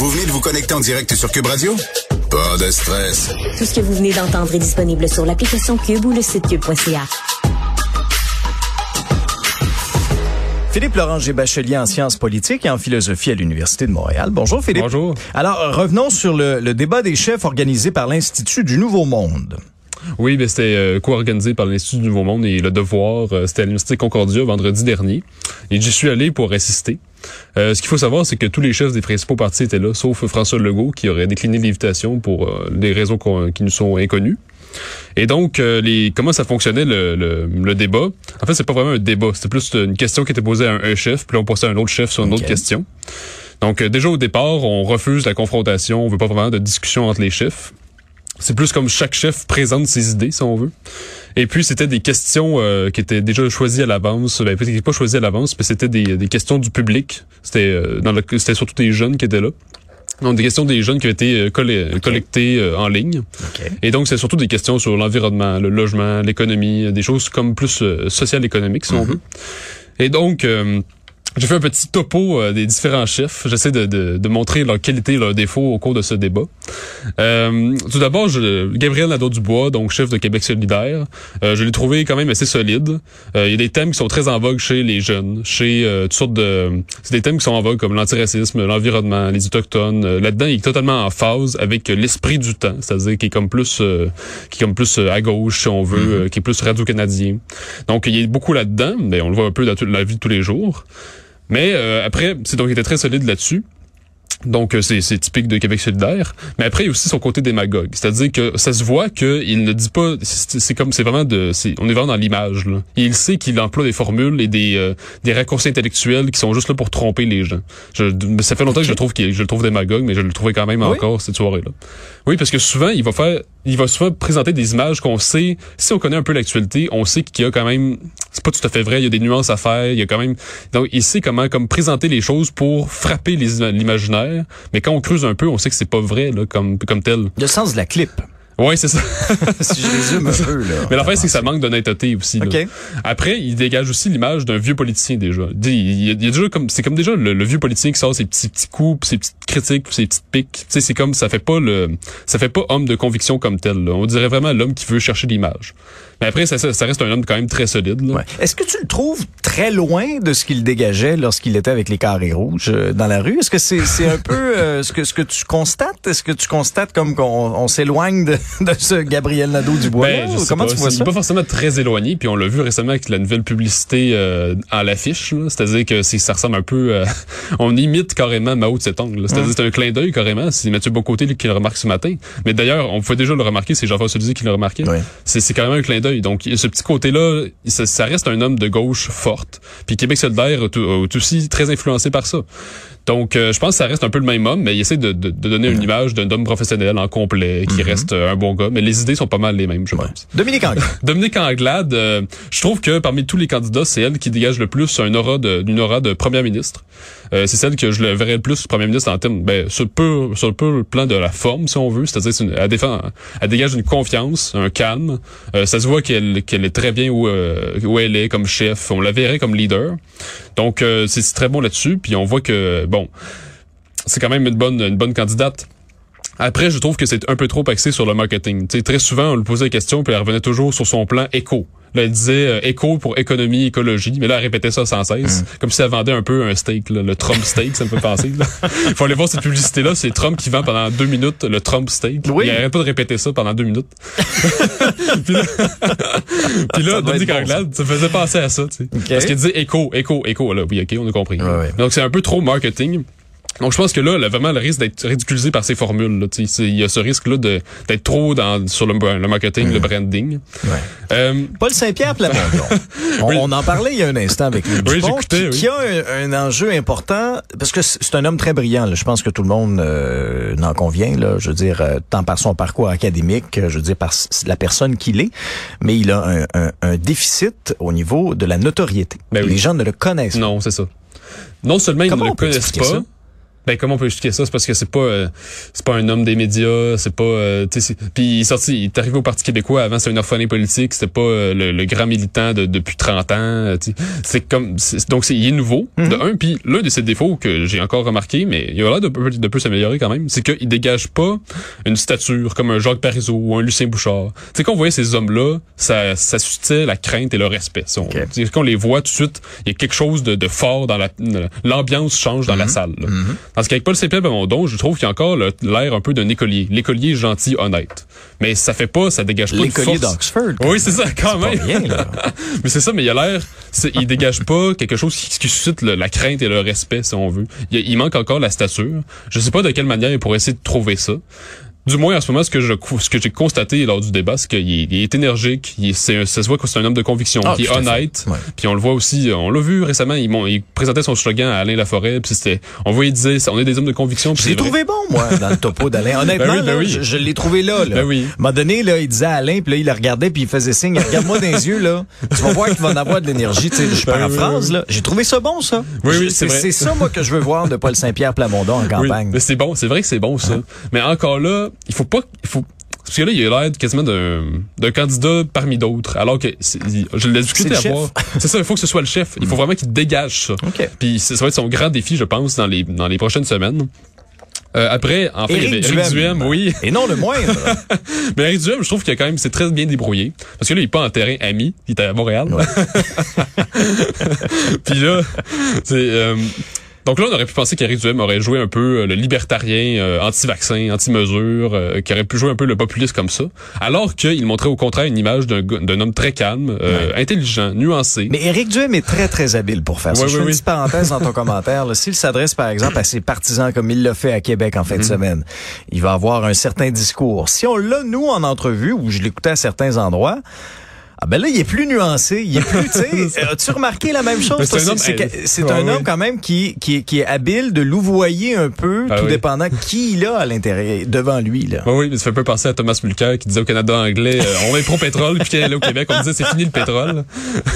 vous venez de vous connecter en direct sur Cube Radio? Pas de stress. Tout ce que vous venez d'entendre est disponible sur l'application Cube ou le site cube.ca. Philippe Laurent Bachelier en sciences politiques et en philosophie à l'Université de Montréal. Bonjour Philippe. Bonjour. Alors, revenons sur le, le débat des chefs organisé par l'Institut du Nouveau Monde. Oui, ben c'était euh, co-organisé par l'Institut du Nouveau Monde et Le Devoir. Euh, c'était à l'Université Concordia vendredi dernier. Et j'y suis allé pour assister. Euh, ce qu'il faut savoir, c'est que tous les chefs des principaux partis étaient là, sauf François Legault, qui aurait décliné l'invitation pour euh, des raisons qui nous sont inconnues. Et donc, euh, les comment ça fonctionnait le, le, débat? En fait, c'est pas vraiment un débat. C'était plus une question qui était posée à un, chef, puis là, on passait à un autre chef sur une autre question. Donc, déjà au départ, on refuse la confrontation. On veut pas vraiment de discussion entre les chefs. C'est plus comme chaque chef présente ses idées, si on veut. Et puis, c'était des questions euh, qui étaient déjà choisies à l'avance. Ben, pas choisies à l'avance, mais c'était des, des, questions du public. C'était euh, dans c'était surtout des jeunes qui étaient là. Donc, des questions des jeunes qui ont été euh, collectées en ligne. Et donc, c'est surtout des questions sur l'environnement, le logement, l'économie, des choses comme plus social économiques, si on mm-hmm. veut. Et donc... J'ai fait un petit topo euh, des différents chefs. J'essaie de, de, de, montrer leur qualité et leurs défauts au cours de ce débat. Euh, tout d'abord, Gabriel Nadeau-Dubois, donc chef de Québec solidaire, euh, je l'ai trouvé quand même assez solide. Euh, il y a des thèmes qui sont très en vogue chez les jeunes, chez toutes sortes de... C'est des thèmes qui sont en vogue comme l'antiracisme, l'environnement, les autochtones. Là-dedans, il est totalement en phase avec l'esprit du temps, c'est-à-dire qui est comme plus qui est comme plus à gauche, si on veut, mm-hmm. qui est plus radio-canadien. Donc, il y a beaucoup là-dedans, mais on le voit un peu dans toute la vie de tous les jours. Mais euh, après, c'est donc il était très solide là-dessus. Donc euh, c'est typique de Québec solidaire, mais après il y a aussi son côté démagogue, c'est-à-dire que ça se voit qu'il ne dit pas, c'est comme c'est vraiment de, on est vraiment dans l'image là. il sait qu'il emploie des formules et des euh, des raccourcis intellectuels qui sont juste là pour tromper les gens. Je, ça fait longtemps que je trouve qu'il je le trouve démagogue, mais je le trouvais quand même encore cette soirée là. Oui, parce que souvent il va faire, il va souvent présenter des images qu'on sait, si on connaît un peu l'actualité, on sait qu'il y a quand même, c'est pas tout à fait vrai, il y a des nuances à faire, il y a quand même, donc il sait comment comme présenter les choses pour frapper l'imaginaire mais quand on creuse un peu, on sait que c'est pas vrai comme, comme tel. Le sens de la clip. Oui, c'est ça. si je résume un peu, là. Mais l'affaire, c'est que ça manque d'honnêteté aussi. Après, il dégage aussi l'image d'un vieux politicien déjà. Il, y a, déjà comme, c'est comme déjà le, vieux politicien qui sort ses petits, petits coups, ses petites critiques, ses petites piques. Tu sais, c'est comme, ça fait pas le, ça fait pas homme de conviction comme tel, On dirait vraiment l'homme qui veut chercher l'image. Mais après, ça, ça, reste un homme quand même très solide. Ouais. Est-ce que tu le trouves très loin de ce qu'il dégageait lorsqu'il était avec les carrés rouges euh, dans la rue? Est-ce que c'est c'est un peu euh, ce que ce que tu constates? Est-ce que tu constates comme qu'on on, s'éloigne de, de, ce Gabriel Nadeau-Dubois? Ben, Comment tu vois ça? pas forcément très éloigné, puis on l'a vu récemment avec la nouvelle publicité euh, à l'affiche. C'est-à-dire que ça ressemble un peu... Euh, on imite carrément Mao Tse-Tung. C'est-à-dire hum. c'est un clin d'œil carrément. C'est Mathieu Bocoté qui le remarque ce matin. Mais d'ailleurs, on pouvait déjà le remarquer, c'est Jean-François Lisée qui l'a remarqué. C'est carrément un clin d'œil donc, ce petit côté-là, ça, reste un homme de gauche forte. Puis Québec solidaire est aussi très influencé par ça. Donc, euh, je pense que ça reste un peu le même homme, mais il essaie de, donner une image d'un homme professionnel en complet, qui mhm. reste euh, un bon gars. Mais les idées sont pas mal les mêmes, je pense. Dominique Anglade. Dominique Anglade, euh, je trouve que parmi tous les candidats, c'est elle qui dégage le plus un aura de, une aura de première ministre. c'est celle que je le verrais le plus premier ministre en termes, ben, sur peu, sur peu le plan de la forme, si on veut. C'est-à-dire, elle défend, elle dégage une confiance, un calme. ça se voit qu'elle, qu'elle est très bien où, où elle est comme chef. On la verrait comme leader. Donc, c'est très bon là-dessus. Puis on voit que, bon, c'est quand même une bonne, candidate. Après, je trouve que c'est un peu trop axé sur le marketing. très souvent, on lui posait des questions, puis elle revenait toujours sur son plan éco. Là, elle disait euh, éco pour économie, écologie, mais là, elle répétait ça sans cesse, mm. comme si elle vendait un peu un steak, le Trump steak, ça me fait penser. Il faut aller voir cette publicité-là, c'est Trump qui vend pendant deux minutes le Trump steak. Oui. Il arrête pas de répéter ça pendant deux minutes. puis là, puis là Dominique Anglade, ça faisait penser à ça, tu sais. Parce qu'il disait éco, éco, éco. Là, oui, ok, on a compris. Donc, c'est un peu trop marketing. Donc je pense que là, là vraiment le risque d'être ridiculisé par ces formules. Là, il y a ce risque-là d'être trop dans sur le, le marketing, le branding. Ouais. Euh, Paul Saint-Pierre Plamondon. on, on, en parlait il y a un instant avec lui. Oui, qui, qui, a un, enjeu important parce que c'est un homme très brillant. Là. Je pense que tout le monde euh, n'en convient. Là. Je veux dire, euh, tant par son parcours académique, je veux dire par la personne qu'il est, mais il a un, un, un, déficit au niveau de la notoriété. Ben Les gens ne le connaissent pas. Non, c'est ça. Non seulement ils ne le connaissent pas. Ben comment on peut expliquer ça? C'est parce que c'est pas euh, c'est pas un homme des médias, c'est pas euh, tu sais puis il est sorti il est arrivé au Parti québécois avant c'est un orphelin politique, c'était pas euh, le, le grand militant de, depuis 30 ans, euh, tu sais. c'est comme c'est- donc c'est il est nouveau de un puis l'un de ses défauts que j'ai encore remarqué mais il a l'air de, de peu s'améliorer quand même, c'est qu'il dégage pas une stature comme un Jacques Parizeau ou un Lucien Bouchard. Tu sais quand on voyait ces hommes-là, ça ça suscitait la crainte et le respect. Si on, Ok. tu sais, quand on les voit tout de suite, il y a quelque chose de, de fort dans la l'ambiance change dans la salle. là. Parce qu'avec Paul Saint-Pierre Plamondon, je trouve qu'il y a encore l'air un peu d'un écolier. L'écolier gentil, honnête. Mais ça fait pas, ça dégage pas de L'écolier force. d'Oxford. quand Oui, c'est ça, quand Pas même. là. mais c'est ça, mais il a l'air, il dégage pas quelque chose qui, qui suscite le- la crainte et le respect, si on veut. Il, il manque encore la stature. Je sais pas de quelle manière il pourrait essayer de trouver ça. Du moins, en ce moment, ce que je, ce que j'ai constaté lors du débat, c'est qu'il est, il est énergique, il est, c'est un- ça se voit que c'est un homme de conviction, Ah, qui est à fait. honnête. Ouais. Puis on le voit aussi, on l'a vu récemment, il, présentait son slogan à Alain Laforêt, puis c'était, on voyait, il disait, on est des hommes de conviction. Je l'ai trouvé bon, moi, dans le topo d'Alain. Honnêtement, Ben oui, ben là, oui. je, je l'ai trouvé là. là. Ben oui. À un moment donné, là, il disait à Alain, puis là, il le regardait, puis il faisait signe, regarde-moi dans les yeux, là. Tu vas voir qu'il va en avoir de l'énergie. Tu sais, je Ben paraphrase, là. J'ai trouvé ça bon, ça. Oui, oui, c'est ça, moi, que je veux voir de Paul Saint-Pierre Plamondon en Oui, campagne. mais c'est bon, c'est vrai que c'est bon ça. Mais encore là, il faut pas, il faut parce que là, il a l'air quasiment d'un d'un candidat parmi d'autres. Alors que il- je l'ai discuté à voir. C'est ça, il faut que ce soit le chef. Il faut vraiment qu'il dégage ça. OK. Puis ça va être son grand défi, je pense, dans les dans les prochaines semaines. Euh, après, en fait, il y Éric Duhem. Duhem, oui. Et non le moindre. Mais Éric Duhem, je trouve qu'il a quand même, c'est très bien débrouillé. Parce que là, il est pas en terrain ami, il est à Montréal. Puis là, c'est, euh, donc là, on aurait pu penser qu'Éric Duhem aurait joué un peu euh, le libertarien, euh, anti-vaccin, anti-mesure, euh, qui aurait pu jouer un peu le populiste comme ça. Alors qu'il montrait au contraire une image d'un homme très calme, euh, intelligent, nuancé. Mais Éric Duhem est très, très habile pour faire ça. Oui, je oui, fais une oui. petite parenthèse dans ton commentaire. S'il s'adresse, par exemple, à ses partisans comme il l'a fait à Québec en fin de semaine, il va avoir un certain discours. Si on l'a, nous, en entrevue, où je l'écoutais à certains endroits, ah ben là, il est plus nuancé, il est plus, tu sais, as-tu remarqué la même chose? Mais c'est un homme- C'est que- c'est Ouais, un ouais. homme quand même qui, qui, est- qui est habile de louvoyer un peu, Ah tout oui. dépendant qui il a à l'intérieur, devant lui, là. Oui, oui, mais ça fait un peu penser à Thomas Mulcair qui disait au Canada anglais, euh, on est pro-pétrole, puis qu'il allait au Québec, on disait c'est fini le pétrole.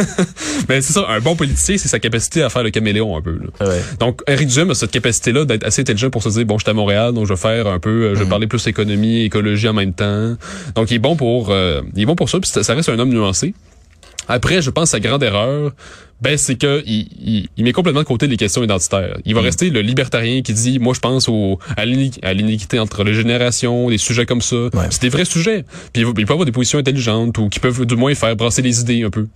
mais c'est ça, un bon politicien, c'est sa capacité à faire le caméléon un peu. là. Ouais. Donc, Eric Duhem a cette capacité-là d'être assez intelligent pour se dire, bon, je suis à Montréal, donc je vais faire un peu, euh, je vais parler plus économie, écologie en même temps. Donc, il est bon pour, euh, il est bon pour ça, puis ça reste un homme nuancé. Après, je pense sa grande erreur, ben c'est que il, il, il met complètement de côté les questions identitaires. Il va rester le libertarien qui dit, moi je pense au, à l'ini- à l'iniquité entre les générations, des sujets comme ça. C'est des vrais sujets. Puis il, il peut avoir des positions intelligentes ou qui peuvent du moins faire brasser les idées un peu.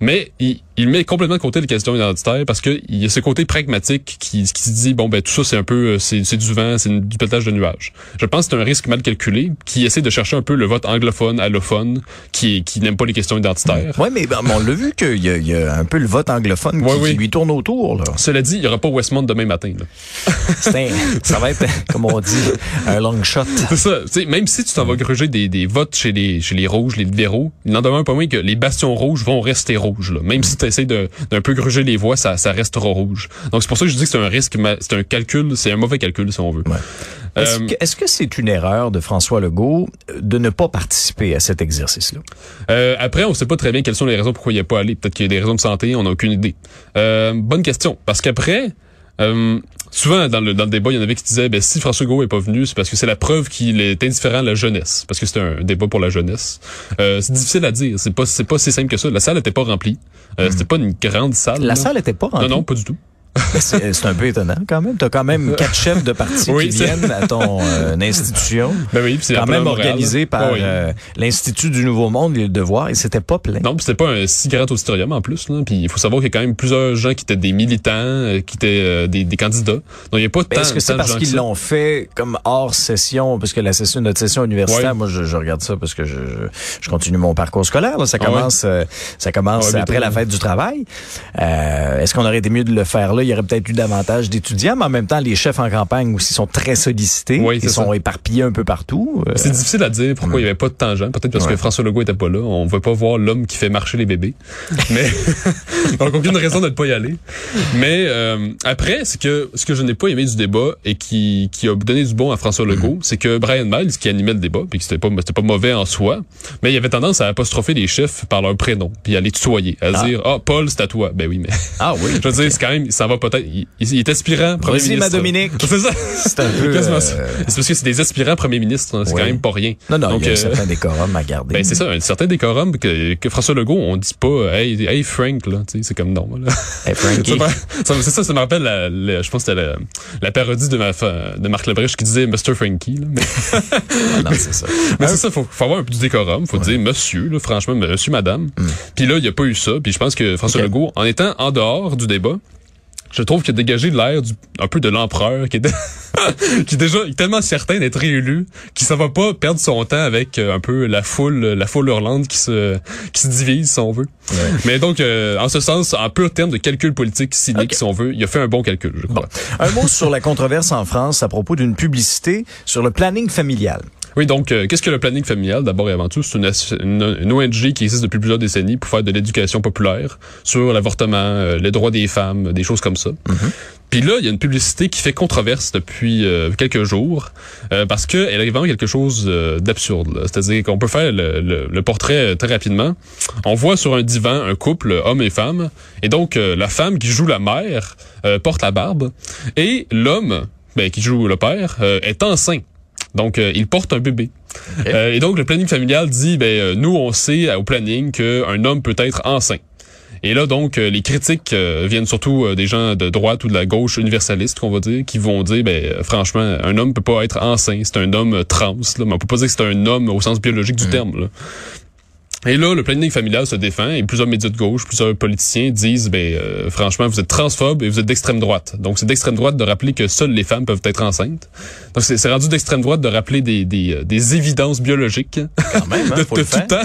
Mais il, il met complètement de côté les questions identitaires parce que il y a ce côté pragmatique qui, qui se dit bon ben tout ça c'est un peu euh, c'est c'est du vent, c'est du pétage de nuages. Je pense que c'est un risque mal calculé qui essaie de chercher un peu le vote anglophone, allophone, qui qui n'aime pas les questions identitaires. Oui, mais ben, on l'a vu qu'il y, y a un peu le vote anglophone qui, Ouais, oui. qui lui tourne autour. Là. Cela dit, il y aura pas Westmont demain matin. Là. C'est un- ça va être, comme on dit, un long shot. C'est ça. Même si tu t'en vas gruger des, des votes chez les chez les rouges, les libéraux, il n'en demeure pas moins que les bastions rouges vont rester rouges. Là. Même si de d'un peu gruger les voix, ça, ça restera rouge. Donc c'est pour ça que je dis que c'est un risque, c'est un calcul, c'est un mauvais calcul si on veut. Est-ce Euh, que est-ce que c'est une erreur de François Legault euh, de ne pas participer à cet exercice-là? Euh, après, on sait pas très bien quelles sont les raisons pourquoi il n'y a pas allé. Peut-être qu'il y a des raisons de santé, on n'a aucune idée. Euh, bonne question. Parce qu'après, euh, souvent dans le, dans le débat, il y en avait qui disaient, ben, si François Legault est pas venu, c'est parce que c'est la preuve qu'il est indifférent à la jeunesse. Parce que c'est un débat pour la jeunesse. Euh, c'est difficile à dire. C'est pas, c'est pas si simple que ça. La salle était pas remplie. Euh, C'était pas une grande salle. La là. salle était pas remplie. Non, non, pas du tout. C'est c'est un peu étonnant quand même. T'as quand même quatre chefs de parti Oui, qui viennent à ton euh, institution. Ben oui, c'est Quand même Montréal. organisé par oui. euh, l'Institut du Nouveau Monde, le Devoir, et c'était pas plein. Non, puis c'était pas un si grand auditorium en plus. Là. Puis il faut savoir qu'il y a quand même plusieurs gens qui étaient des militants, euh, qui étaient euh, des, des candidats. Donc il n'y a pas tant, Est-ce que c'est parce qu'ils l'ont fait comme hors session, parce que la session, notre session universitaire, moi je, je regarde ça parce que je, je, continue mon parcours scolaire. là. Ça Ah commence, euh, ça commence Ah après la fête du travail. Euh, Est-ce qu'on aurait été mieux de le faire là? Il y aurait peut-être eu davantage d'étudiants, mais en même temps, les chefs en campagne aussi sont très sollicités. Oui, Ils sont ça. éparpillés un peu partout. Euh, C'est difficile à dire pourquoi il n'y avait pas de jeune. Peut-être parce Ouais. que François Legault était pas là. On ne veut pas voir l'homme qui fait marcher les bébés. Mais donc aucune raison de ne pas y aller. Mais euh, après, c'est que ce que je n'ai pas aimé du débat et qui, qui a donné du bon à François Legault, c'est que Brian Miles, qui animait le débat, puis que c'était pas c'était pas mauvais en soi, mais il avait tendance à apostropher les chefs par leur prénom, puis à les tutoyer, à Ah. dire ah Paul c'est à toi. Ben oui, mais Ah oui. je veux dire c'est quand même ça va peut-être, il, il est aspirant premier ministre. ma Dominique. C'est ça. C'est un peu, euh. C'est parce que c'est des aspirants premiers ministres, hein, c'est Oui. quand même pas rien. Non, non, Donc, il y a un euh, certain décorum à garder. ben c'est ça, un certain décorum que, que François Legault, on dit pas euh, hey, hey Frank là, tu sais, c'est comme non là. Hey, Frankie. C'est ça, ça me rappelle, la, la- je pense que c'était la, la parodie de, ma, de Marc Labrèche qui disait Mr. Frankie. Là. Mais, Ah, non, c'est ça. mais c'est ça, faut, faut avoir un peu du décorum, faut dire monsieur, là, franchement, monsieur, madame. Puis là, il n'y a pas eu ça, puis je pense que François. Legault, en étant en dehors du débat, je trouve qu'il a dégagé l'air un peu de l'empereur qui est, qui est déjà tellement certain d'être réélu qu'il ne va pas perdre son temps avec euh, un peu la foule la foule hurlante qui se qui se divise si on veut. Mais donc euh, en ce sens en pur terme de calcul politique cynique si on veut, il a fait un bon calcul, je crois. Un mot sur la controverse en France à propos d'une publicité sur le planning familial. Oui, donc, euh, qu'est-ce que le planning familial? D'abord et avant tout, c'est une, asso- une- une ONG qui existe depuis plusieurs décennies pour faire de l'éducation populaire sur l'avortement, euh, les droits des femmes, des choses comme ça. Puis là, il y a une publicité qui fait controverse depuis euh, quelques jours euh, parce qu'elle est vraiment quelque chose euh, d'absurde. C'est-à-dire qu'on peut faire le, le- le portrait très rapidement. On voit sur un divan un couple, homme et femme, et donc euh, la femme qui joue la mère euh, porte la barbe, et l'homme, ben, qui joue le père, euh, est enceint. Donc, euh, il porte un bébé. Euh, et donc, le planning familial dit, ben, euh, nous, on sait au planning qu'un homme peut être enceint. Et là, donc, euh, les critiques euh, viennent surtout euh, des gens de droite ou de la gauche universaliste, qu'on va dire, qui vont dire, ben, franchement, un homme peut pas être enceint. C'est un homme trans, là, mais on peut pas dire que c'est un homme au sens biologique du terme. Là. Et là, le planning familial se défend et plusieurs médias de gauche, plusieurs politiciens disent, ben, euh, franchement, vous êtes transphobe et vous êtes d'extrême droite. Donc, c'est d'extrême droite de rappeler que seules les femmes peuvent être enceintes. Donc, c'est rendu d'extrême droite de rappeler des, des, euh, des évidences biologiques Quand même, hein, de, faut de le tout faire. temps.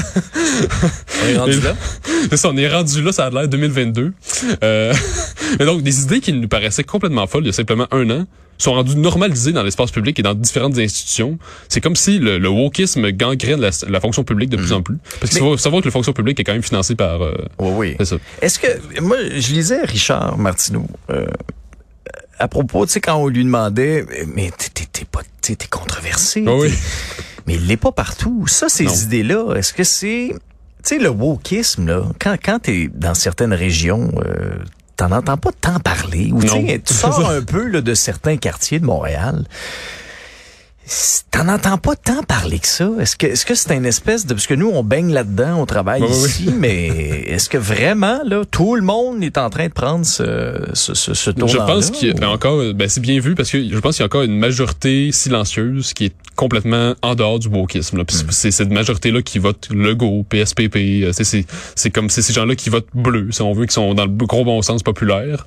On est rendu Et- là. C'est ça, on est rendu là, ça a l'air 2022. Euh, mais donc, des idées qui nous paraissaient complètement folles il y a simplement un an sont rendues normalisées dans l'espace public et dans différentes institutions. C'est comme si le, le wokisme gangrène la, la fonction publique de plus en plus. Parce qu'il faut savoir que la fonction publique est quand même financée par... euh, Oui, oui. Est-ce que moi je lisais Richard Martineau euh, à propos, tu sais quand on lui demandait mais t'es pas t'es t'es controversé, Ah oui. mais il l'est pas partout. Ça ces idées-là, est-ce que c'est tu sais le wokisme là, quand quand t'es dans certaines régions euh, T'en entends pas tant parler. Ou tu sors un peu là, de certains quartiers de Montréal. T'en entends pas tant parler que ça. Est-ce que est-ce que c'est une espèce de parce que nous on baigne là-dedans, on travaille Oui, oui. ici, mais est-ce que vraiment là tout le monde est en train de prendre ce ce ce, ce Je pense qu'il y a encore, ben c'est bien vu parce que je pense qu'il y a encore une majorité silencieuse qui est complètement en dehors du wokisme. Là. Puis Hmm. C'est cette majorité-là qui vote Legault, PSPP. euh, C'est c'est c'est comme c'est ces gens-là qui votent bleu, si on veut, qui sont dans le gros bon sens populaire.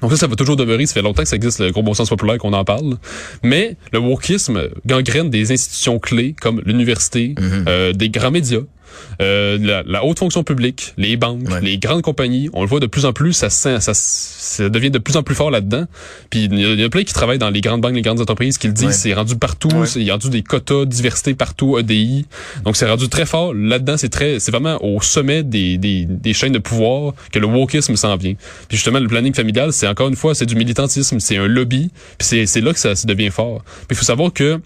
Donc ça, ça va toujours demeurer. Ça fait longtemps que ça existe, le gros bon sens populaire, qu'on en parle. Mais le wokisme gangrène des institutions clés comme l'université, Mhm. euh, des grands médias, euh, la, la haute fonction publique, les banques, Ouais. les grandes compagnies. On le voit de plus en plus, ça, ça, ça devient de plus en plus fort là-dedans. Puis il y, a- il y a plein qui travaillent dans les grandes banques, les grandes entreprises qui le disent. Ouais. C'est rendu partout. Ouais. Il y a rendu des quotas diversité partout, EDI. Donc c'est rendu très fort là-dedans. C'est très, c'est vraiment au sommet des, des, des chaînes de pouvoir que le wokisme s'en vient. Puis justement, le planning familial, c'est encore une fois, c'est du militantisme, c'est un lobby. Puis c'est, là que ça, ça devient fort. Puis il faut savoir que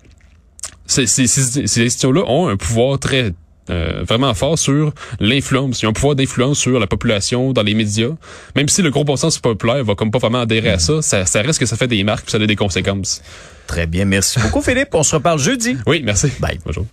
ces, ces, ces institutions-là ont un pouvoir très euh, vraiment fort sur l'influence. Ils ont un pouvoir d'influence sur la population, dans les médias. Même si le gros sens populaire va comme pas vraiment adhérer à ça, ça, ça reste que ça fait des marques puis ça a des conséquences. Très bien, merci beaucoup Philippe. On se reparle jeudi. Oui, merci. Bye. Bonjour.